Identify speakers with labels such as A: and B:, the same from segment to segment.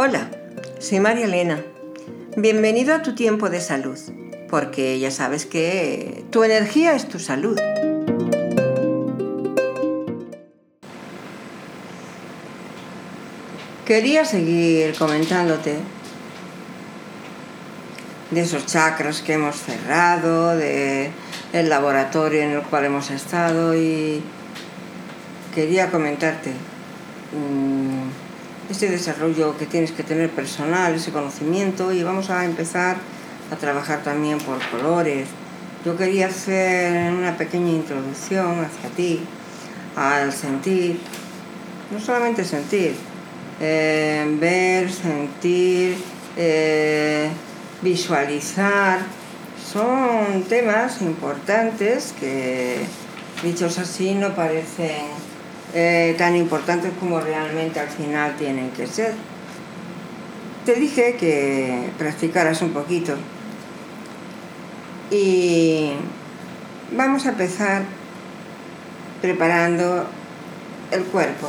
A: Hola, soy María Elena. Bienvenido a tu tiempo de salud, porque ya sabes que tu energía es tu salud. Quería seguir comentándote de esos chakras que hemos cerrado, de el laboratorio en el cual hemos estado y quería comentarte mm, este desarrollo que tienes que tener personal, ese conocimiento y vamos a empezar a trabajar también por colores. Yo quería hacer una pequeña introducción hacia ti, al sentir, no solamente sentir, eh, ver, sentir, eh, visualizar, son temas importantes que, dichos así, no parecen eh, tan importantes como realmente al final tienen que ser. Te dije que practicaras un poquito y vamos a empezar preparando el cuerpo,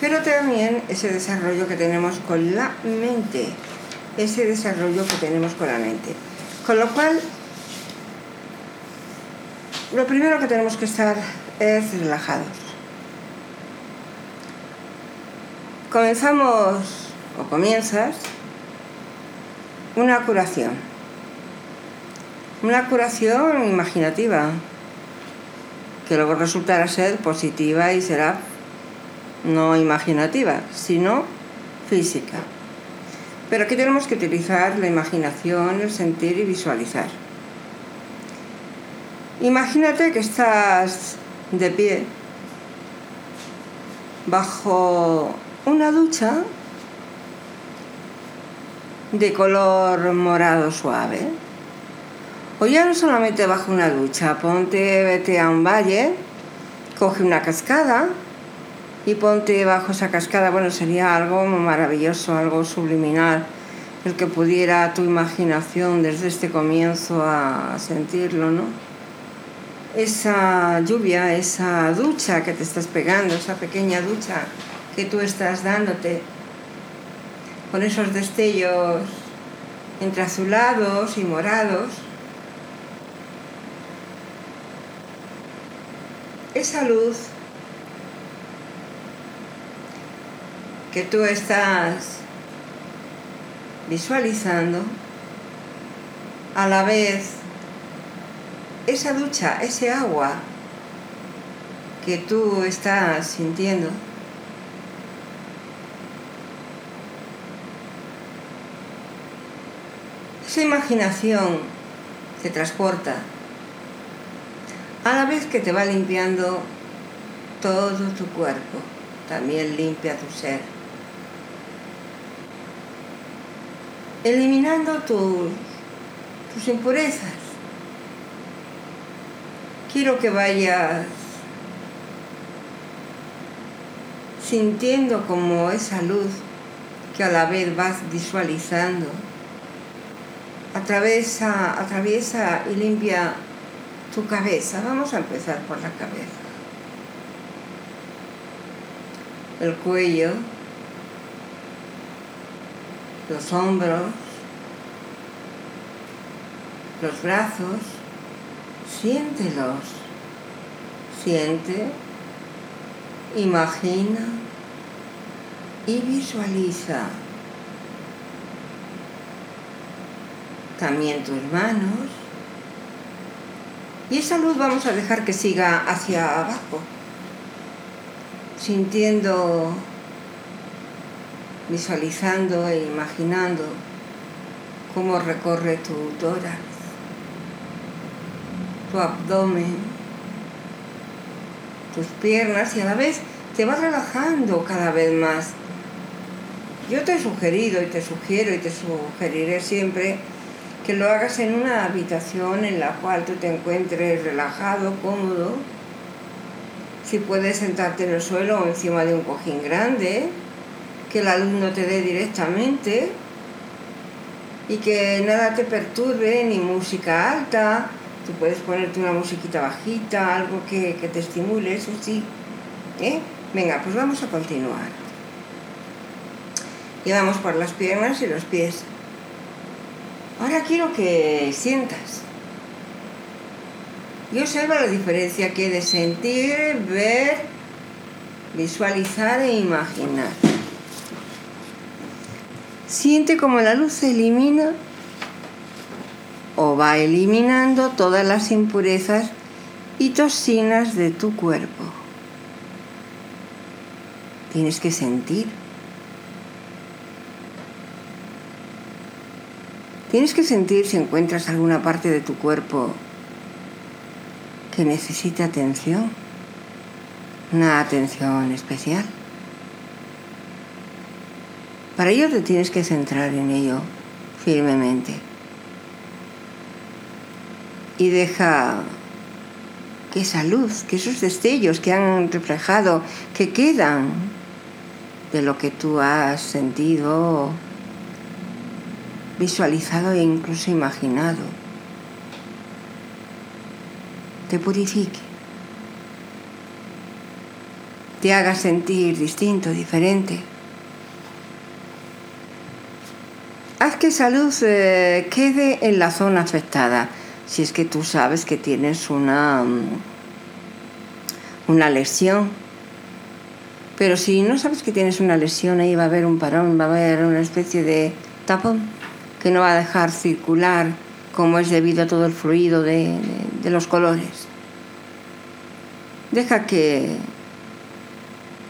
A: pero también ese desarrollo que tenemos con la mente, ese desarrollo que tenemos con la mente. Con lo cual, lo primero que tenemos que estar es relajados. Comenzamos o comienzas una curación. Una curación imaginativa, que luego resultará ser positiva y será no imaginativa, sino física. Pero aquí tenemos que utilizar la imaginación, el sentir y visualizar. Imagínate que estás de pie bajo una ducha de color morado suave. O ya no solamente bajo una ducha, ponte, vete a un valle, coge una cascada y ponte bajo esa cascada, bueno, sería algo maravilloso, algo subliminal, el que pudiera tu imaginación desde este comienzo a sentirlo, ¿no? Esa lluvia, esa ducha que te estás pegando, esa pequeña ducha que tú estás dándote, con esos destellos entre azulados y morados, esa luz que tú estás visualizando, a la vez esa ducha, ese agua que tú estás sintiendo, esa imaginación te transporta, a la vez que te va limpiando todo tu cuerpo, también limpia tu ser. eliminando tus impurezas. Quiero que vayas sintiendo como esa luz que a la vez vas visualizando atraviesa, atraviesa y limpia tu cabeza. Vamos a empezar por la cabeza. El cuello, los hombros, los brazos, siéntelos, siente, imagina y visualiza. También tus manos. Y esa luz vamos a dejar que siga hacia abajo, sintiendo visualizando e imaginando cómo recorre tu tórax, tu abdomen, tus piernas y a la vez te vas relajando cada vez más. Yo te he sugerido y te sugiero y te sugeriré siempre que lo hagas en una habitación en la cual tú te encuentres relajado, cómodo. Si puedes sentarte en el suelo o encima de un cojín grande, que la luz no te dé directamente y que nada te perturbe, ni música alta, tú puedes ponerte una musiquita bajita, algo que, te estimule, eso sí. ¿eh? Venga, pues vamos a continuar. Y vamos por las piernas y los pies. Ahora quiero que sientas. Y observa la diferencia que hay de sentir, ver, visualizar e imaginar. Siente como la luz elimina o va eliminando todas las impurezas y toxinas de tu cuerpo. Tienes que sentir. Tienes que sentir si encuentras alguna parte de tu cuerpo que necesita atención, una atención especial. Para ello te tienes que centrar en ello firmemente. Y deja que esa luz, que esos destellos que han reflejado, que quedan de lo que tú has sentido, visualizado e incluso imaginado, te purifique, te haga sentir distinto, diferente. Haz que esa luz eh, quede en la zona afectada, si es que tú sabes que tienes una, mm, una lesión. Pero si no sabes que tienes una lesión, ahí va a haber un parón, va a haber una especie de tapón que no va a dejar circular como es debido a todo el fluido de, los colores. Deja que,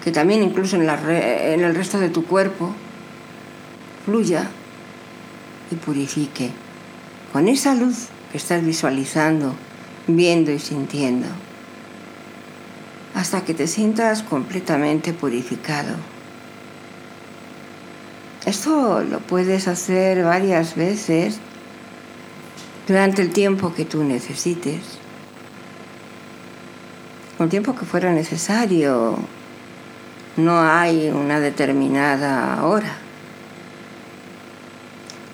A: que también incluso en, en el resto de tu cuerpo fluya y purifique con esa luz que estás visualizando, viendo y sintiendo, hasta que te sientas completamente purificado. Esto lo puedes hacer varias veces durante el tiempo que tú necesites, el tiempo que fuera necesario. No hay una determinada hora.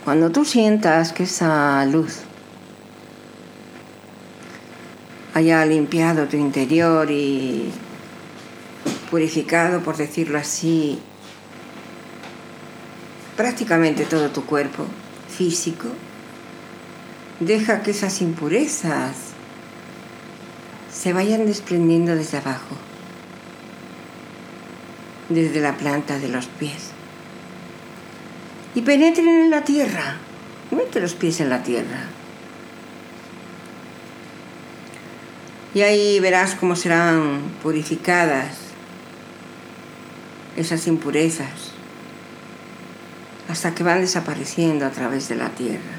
A: Cuando tú sientas que esa luz haya limpiado tu interior y purificado, por decirlo así, prácticamente todo tu cuerpo físico, deja que esas impurezas se vayan desprendiendo desde abajo, desde la planta de los pies y penetren en la tierra. Mete los pies en la tierra. Y ahí verás cómo serán purificadas esas impurezas hasta que van desapareciendo a través de la tierra.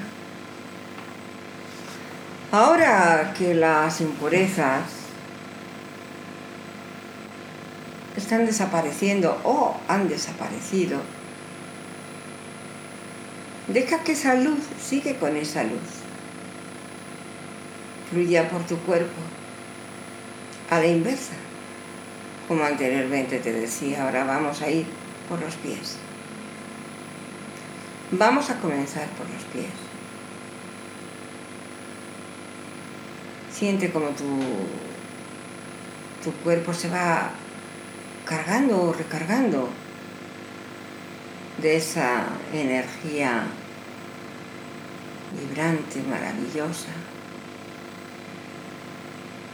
A: Ahora que las impurezas están desapareciendo o han desaparecido, Deja que esa luz sigue con esa luz. Fluya por tu cuerpo a la inversa. Como anteriormente te decía, ahora vamos a ir por los pies. Vamos a comenzar por los pies. Siente como tu, tu cuerpo se va cargando o recargando de esa energía vibrante, maravillosa,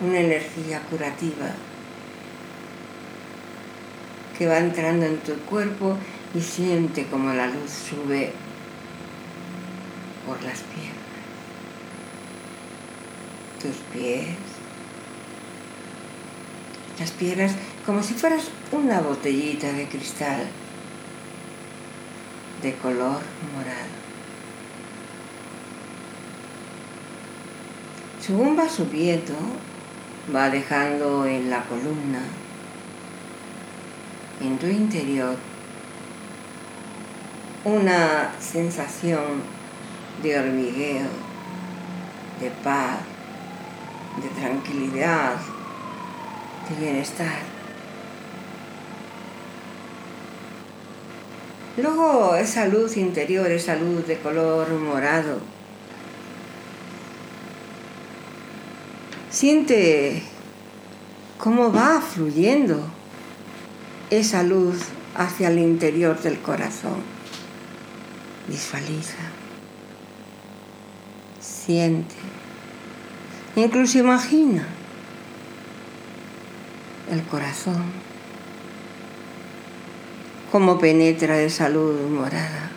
A: una energía curativa que va entrando en tu cuerpo y siente como la luz sube por las piernas, tus pies, las piernas como si fueras una botellita de cristal de color morado. Según va subiendo, va dejando en la columna, en tu interior, una sensación de hormigueo, de paz, de tranquilidad, de bienestar. Luego esa luz interior, esa luz de color morado. Siente cómo va fluyendo esa luz hacia el interior del corazón. Visualiza. Siente. Incluso imagina el corazón, cómo penetra esa luz morada.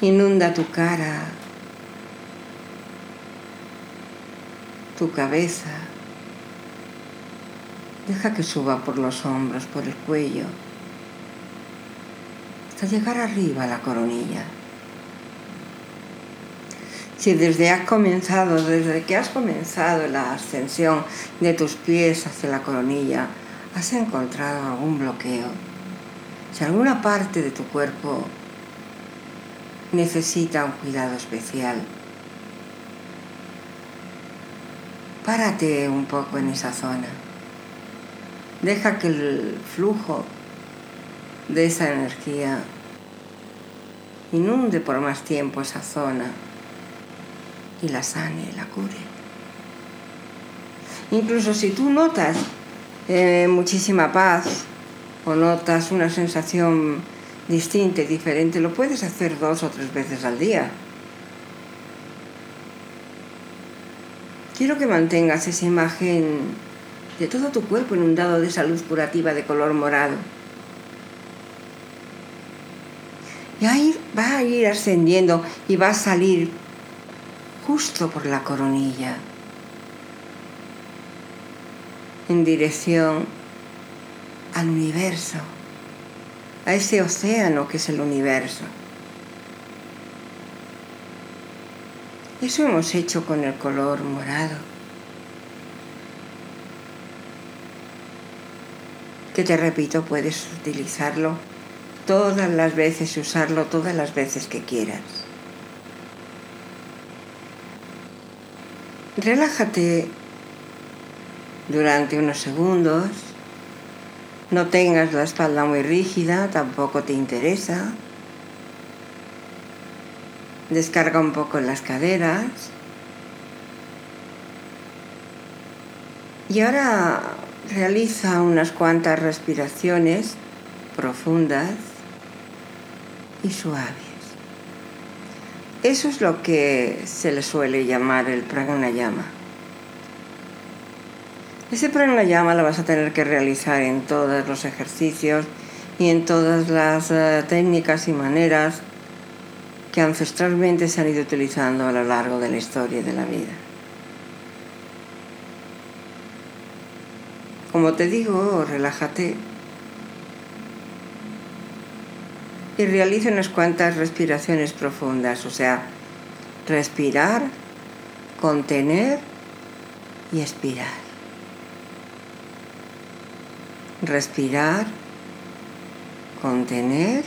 A: Inunda tu cara, tu cabeza. Deja que suba por los hombros, por el cuello, hasta llegar arriba a la coronilla. Si desde has comenzado, desde que has comenzado la ascensión de tus pies hacia la coronilla, has encontrado algún bloqueo, si alguna parte de tu cuerpo necesita un cuidado especial, párate un poco en esa zona. Deja que el flujo de esa energía inunde por más tiempo esa zona y la sane, la cure. Incluso si tú notas eh, muchísima paz o notas una sensación distinta y diferente, lo puedes hacer dos o tres veces al día. Quiero que mantengas esa imagen de todo tu cuerpo inundado de esa luz curativa de color morado. Y ahí va a ir ascendiendo y va a salir justo por la coronilla en dirección al universo a ese océano que es el universo. Eso hemos hecho con el color morado. Que te repito, puedes utilizarlo todas las veces y usarlo todas las veces que quieras. Relájate durante unos segundos no tengas la espalda muy rígida, tampoco te interesa. Descarga un poco las caderas. Y ahora realiza unas cuantas respiraciones profundas y suaves. Eso es lo que se le suele llamar el pranayama. Ese pranayama lo vas a tener que realizar en todos los ejercicios y en todas las eh, técnicas y maneras que ancestralmente se han ido utilizando a lo largo de la historia de la vida. Como te digo, relájate y realiza unas cuantas respiraciones profundas, o sea, respirar, contener y expirar respirar, contener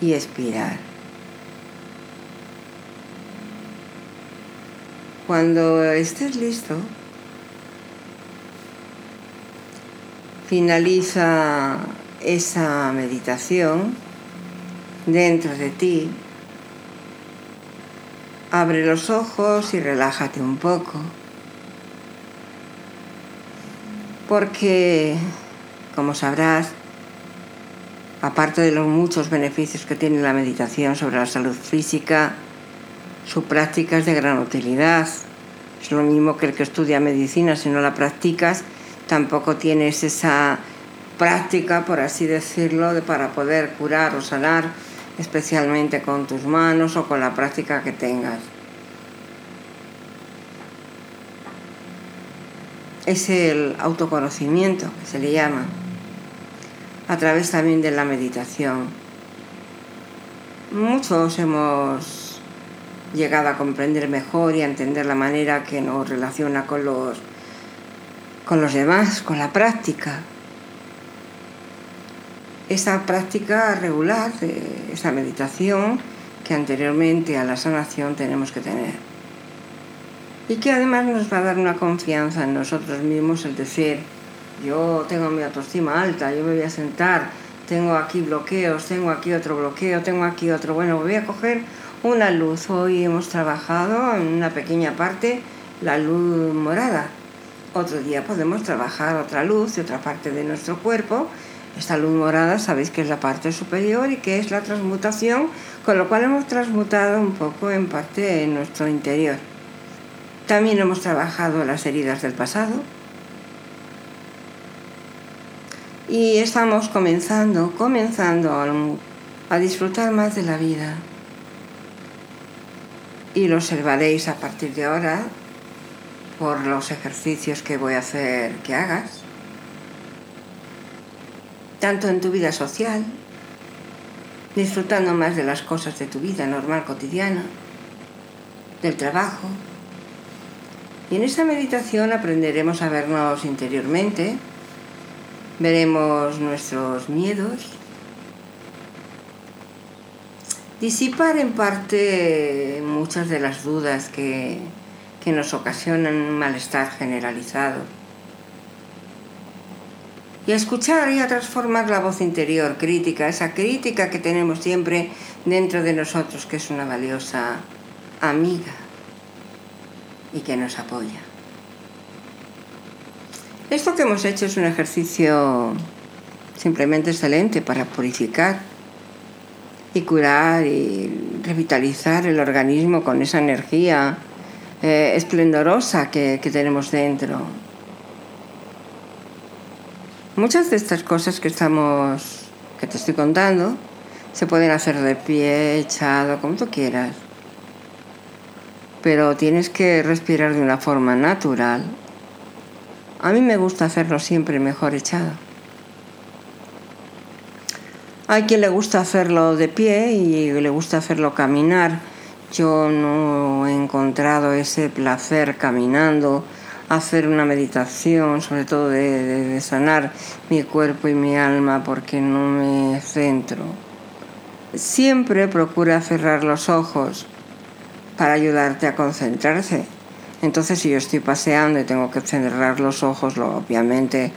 A: y expirar. Cuando estés listo, finaliza esa meditación dentro de ti. Abre los ojos y relájate un poco. Porque como sabrás, aparte de los muchos beneficios que tiene la meditación sobre la salud física, su práctica es de gran utilidad. Es lo mismo que el que estudia medicina, si no la practicas, tampoco tienes esa práctica, por así decirlo, de, para poder curar o sanar, especialmente con tus manos o con la práctica que tengas. Es el autoconocimiento que se le llama a través también de la meditación. Muchos hemos llegado a comprender mejor y a entender la manera que nos relaciona con los, con los demás, con la práctica. Esa práctica regular, esa meditación que anteriormente a la sanación tenemos que tener. Y que además nos va a dar una confianza en nosotros mismos, el decir, yo tengo mi autoestima alta, yo me voy a sentar, tengo aquí bloqueos, tengo aquí otro bloqueo, tengo aquí otro, bueno, voy a coger una luz. Hoy hemos trabajado en una pequeña parte la luz morada Otro día podemos trabajar otra luz de otra parte de nuestro cuerpo. Esta luz morada sabéis que es la parte superior y que es la transmutación, con lo cual hemos transmutado un poco en parte en nuestro interior. También hemos trabajado las heridas del pasado. Y estamos comenzando, comenzando a, disfrutar más de la vida. Y lo observaréis a partir de ahora por los ejercicios que voy a hacer que hagas, tanto en tu vida social, disfrutando más de las cosas de tu vida normal cotidiana, del trabajo. Y en esta meditación aprenderemos a vernos interiormente, veremos nuestros miedos, disipar en parte muchas de las dudas que, que nos ocasionan un malestar generalizado. Y a escuchar y a transformar la voz interior crítica, esa crítica que tenemos siempre dentro de nosotros, que es una valiosa amiga y que nos apoya. Esto que hemos hecho es un ejercicio simplemente excelente para purificar y curar y revitalizar el organismo con esa energía eh, esplendorosa que, que tenemos dentro. Muchas de estas cosas que estamos, que te estoy contando, se pueden hacer de pie, echado, como tú quieras. Pero tienes que respirar de una forma natural. A mí me gusta hacerlo siempre mejor echado. Hay quien le gusta hacerlo de pie y le gusta hacerlo caminar yo no he encontrado ese placer caminando, hacer una meditación, sobre todo de, sanar mi cuerpo y mi alma, porque no me centro. Siempre procura cerrar los ojos para ayudarte a concentrarse. Entonces, si yo estoy paseando y tengo que cerrar los ojos, obviamente,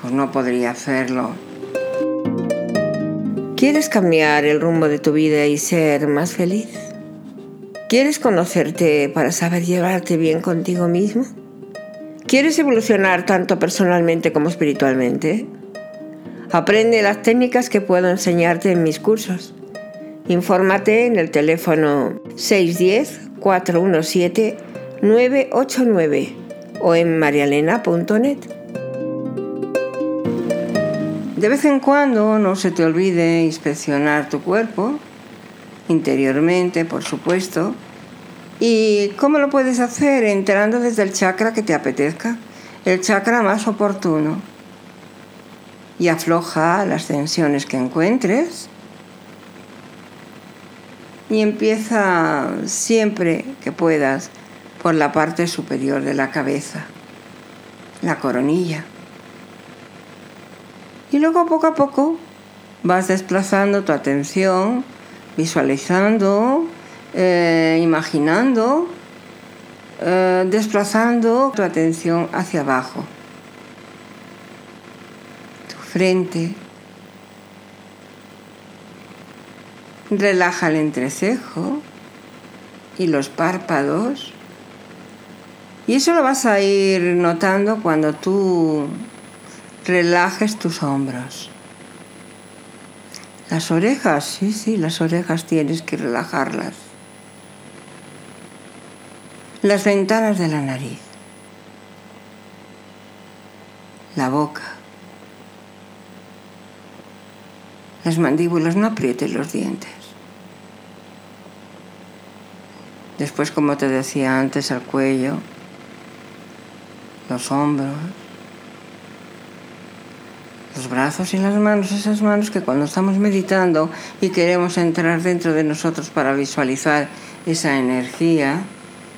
A: pues no podría hacerlo. ¿Quieres cambiar el rumbo de tu vida y ser más feliz? ¿Quieres conocerte para saber llevarte bien contigo mismo? ¿Quieres evolucionar tanto personalmente como espiritualmente? Aprende las técnicas que puedo enseñarte en mis cursos. Infórmate en el teléfono 610-417-989 o en marialena.net. De vez en cuando no se te olvide inspeccionar tu cuerpo interiormente, por supuesto. ¿Y cómo lo puedes hacer? Entrando desde el chakra que te apetezca, el chakra más oportuno. Y afloja las tensiones que encuentres. Y empieza siempre que puedas por la parte superior de la cabeza, la coronilla. Y luego poco a poco vas desplazando tu atención visualizando, eh, imaginando, eh, desplazando tu atención hacia abajo, tu frente. Relaja el entrecejo y los párpados. Y eso lo vas a ir notando cuando tú relajes tus hombros. Las orejas, sí, sí, las orejas tienes que relajarlas. Las ventanas de la nariz. La boca. Las mandíbulas, no aprietes los dientes. Después, como te decía antes, el cuello, los hombros los brazos y las manos, esas manos que cuando estamos meditando y queremos entrar dentro de nosotros para visualizar esa energía,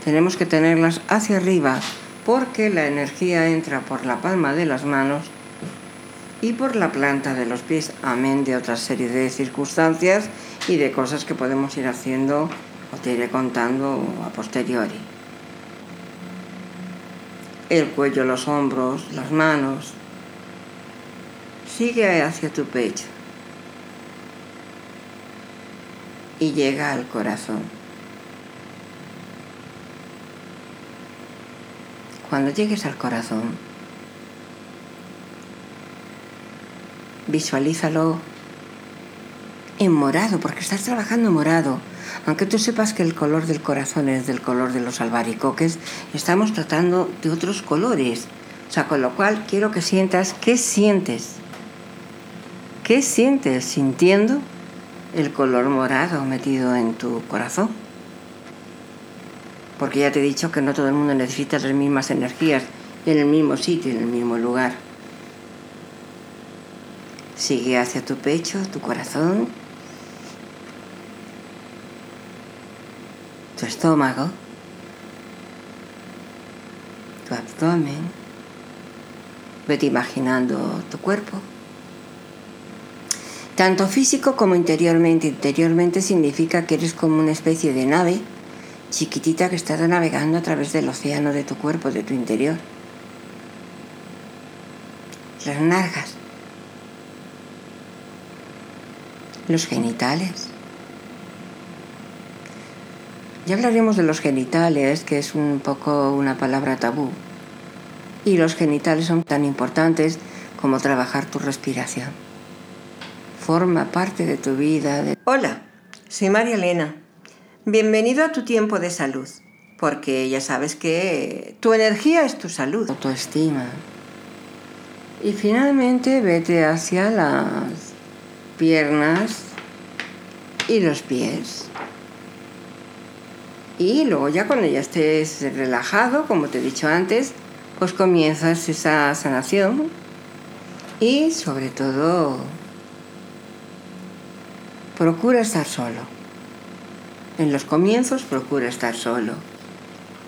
A: tenemos que tenerlas hacia arriba porque la energía entra por la palma de las manos y por la planta de los pies, amén de otra serie de circunstancias y de cosas que podemos ir haciendo o te iré contando a posteriori. El cuello, los hombros, las manos, sigue hacia tu pecho y llega al corazón. cuando llegues al corazón, visualízalo en morado, porque estás trabajando en morado. Aunque tú sepas que el color del corazón es del color de los albaricoques, estamos tratando de otros colores. O sea, con lo cual quiero que sientas qué sientes. ¿Qué sientes sintiendo el color morado metido en tu corazón? Porque ya te he dicho que no todo el mundo necesita las mismas energías en el mismo sitio, en el mismo lugar. Sigue hacia tu pecho, tu corazón, tu estómago, tu abdomen. Vete imaginando tu cuerpo. Tanto físico como interiormente. Interiormente significa que eres como una especie de nave chiquitita que está navegando a través del océano de tu cuerpo, de tu interior. Las nargas. Los genitales. Ya hablaremos de los genitales, que es un poco una palabra tabú. Y los genitales son tan importantes como trabajar tu respiración. Forma parte de tu vida. Hola, soy María Elena. Bienvenido a tu tiempo de salud, porque ya sabes que tu energía es tu salud. Autoestima. Y finalmente vete hacia las piernas y los pies. Y luego ya cuando ya estés relajado, como te he dicho antes, pues comienzas esa sanación y sobre todo procura estar solo. En los comienzos procura estar solo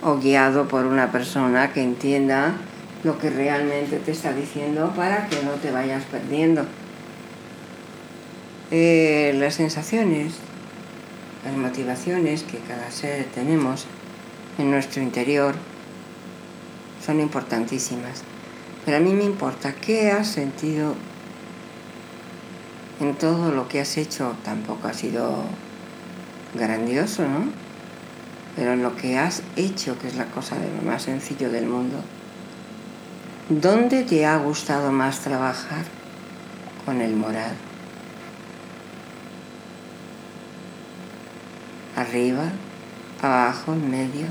A: o guiado por una persona que entienda lo que realmente te está diciendo para que no te vayas perdiendo. Eh, las sensaciones, las motivaciones que cada ser tenemos en nuestro interior son importantísimas. Pero a mí me importa qué has sentido en todo lo que has hecho. Tampoco ha sido grandioso, ¿no? Pero en lo que has hecho, que es la cosa de lo más sencillo del mundo, ¿dónde te ha gustado más trabajar con el morado? arriba, abajo, en medio.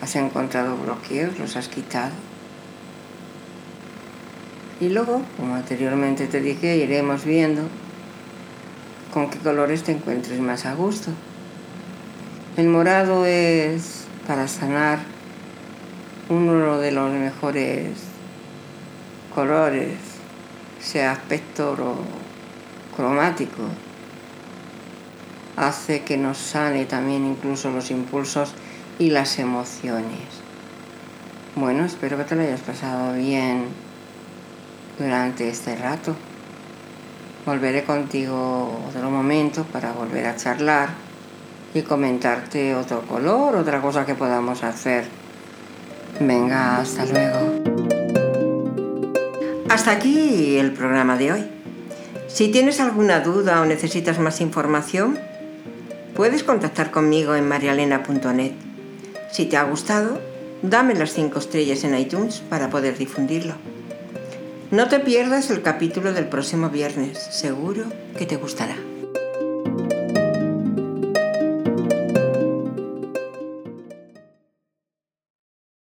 A: Has encontrado bloqueos, los has quitado. Y luego, como anteriormente te dije, iremos viendo con qué colores te encuentres más a gusto. El morado es para sanar uno de los mejores colores, sea aspecto cromático hace que nos sane también incluso los impulsos y las emociones. Bueno, espero que te lo hayas pasado bien durante este rato. Volveré contigo otro momento para volver a charlar y comentarte otro color, otra cosa que podamos hacer. Venga, hasta luego. Hasta aquí el programa de hoy. Si tienes alguna duda o necesitas más información, Puedes contactar conmigo en marialena.net. Si te ha gustado, dame las 5 estrellas en iTunes para poder difundirlo. No te pierdas el capítulo del próximo viernes, seguro que te gustará.